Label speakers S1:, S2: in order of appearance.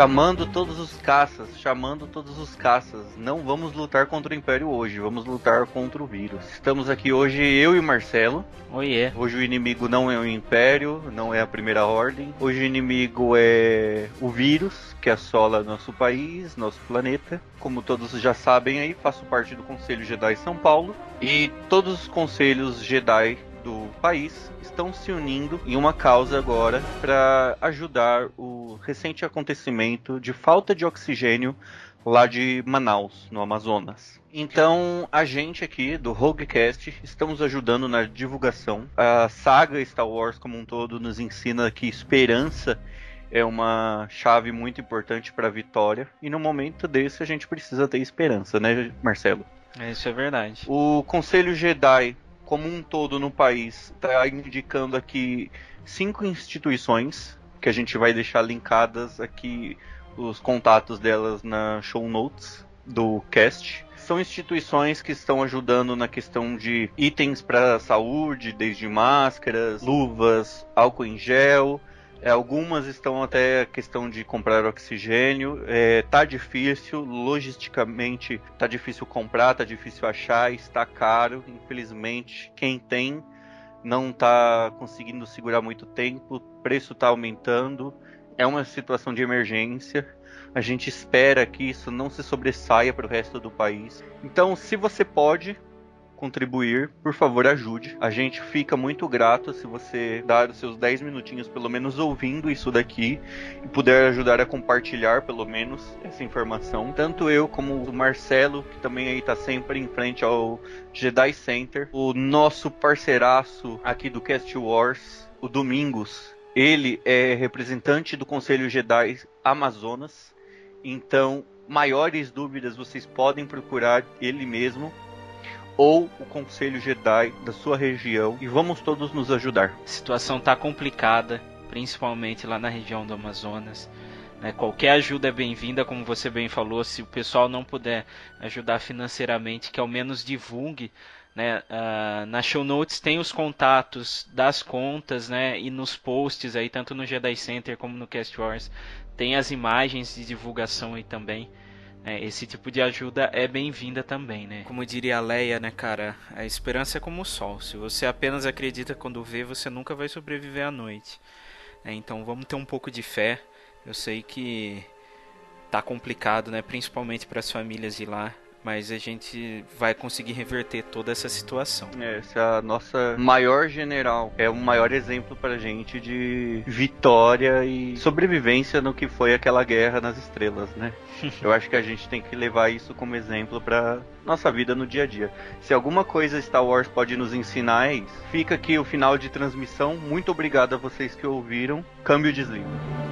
S1: Chamando todos os caças, chamando todos os caças. Não vamos lutar contra o Império hoje, vamos lutar contra o vírus. Estamos aqui hoje, eu e o Marcelo.
S2: Oiê.
S1: Hoje o inimigo não é o Império, não é a Primeira Ordem. Hoje o inimigo é o vírus, que assola nosso país, nosso planeta. Como todos já sabem aí, faço parte do Conselho Jedi São Paulo. E todos os conselhos Jedi do país estão se unindo em uma causa agora para ajudar o recente acontecimento de falta de oxigênio lá de Manaus, no Amazonas. Então, a gente aqui do Roguecast estamos ajudando na divulgação. A saga Star Wars como um todo nos ensina que esperança é uma chave muito importante para a vitória e no momento desse a gente precisa ter esperança, né, Marcelo?
S2: Isso é verdade.
S1: O Conselho Jedi como um todo no país está indicando aqui cinco instituições que a gente vai deixar linkadas aqui os contatos delas na show notes do cast. São instituições que estão ajudando na questão de itens para saúde, desde máscaras, luvas, álcool em gel, é, algumas estão até a questão de comprar oxigênio. É, tá difícil, logisticamente tá difícil comprar, tá difícil achar, está caro. Infelizmente, quem tem não tá conseguindo segurar muito tempo, o preço tá aumentando. É uma situação de emergência. A gente espera que isso não se sobressaia para o resto do país. Então, se você pode, contribuir, por favor, ajude. A gente fica muito grato se você dar os seus 10 minutinhos, pelo menos, ouvindo isso daqui e puder ajudar a compartilhar, pelo menos, essa informação. Tanto eu como o Marcelo, que também aí tá sempre em frente ao Jedi Center, o nosso parceiraço aqui do Cast Wars, o Domingos. Ele é representante do Conselho Jedi Amazonas. Então, maiores dúvidas vocês podem procurar ele mesmo ou o Conselho Jedi da sua região e vamos todos nos ajudar.
S2: A situação está complicada, principalmente lá na região do Amazonas. Né? Qualquer ajuda é bem-vinda, como você bem falou. Se o pessoal não puder ajudar financeiramente, que ao menos divulgue. Né? Uh, na show notes tem os contatos das contas né? e nos posts aí, tanto no Jedi Center como no Cast Wars, tem as imagens de divulgação aí também. É, esse tipo de ajuda é bem-vinda também, né? Como diria a Leia, né, cara? A esperança é como o sol. Se você apenas acredita quando vê, você nunca vai sobreviver à noite. É, então vamos ter um pouco de fé. Eu sei que tá complicado, né? Principalmente para as famílias de lá mas a gente vai conseguir reverter toda essa situação.
S1: É, essa é a nossa maior general. É o maior exemplo pra gente de vitória e sobrevivência no que foi aquela guerra nas estrelas, né? Eu acho que a gente tem que levar isso como exemplo para nossa vida no dia a dia. Se alguma coisa Star Wars pode nos ensinar é isso. Fica aqui o final de transmissão. Muito obrigado a vocês que ouviram. Câmbio desliga.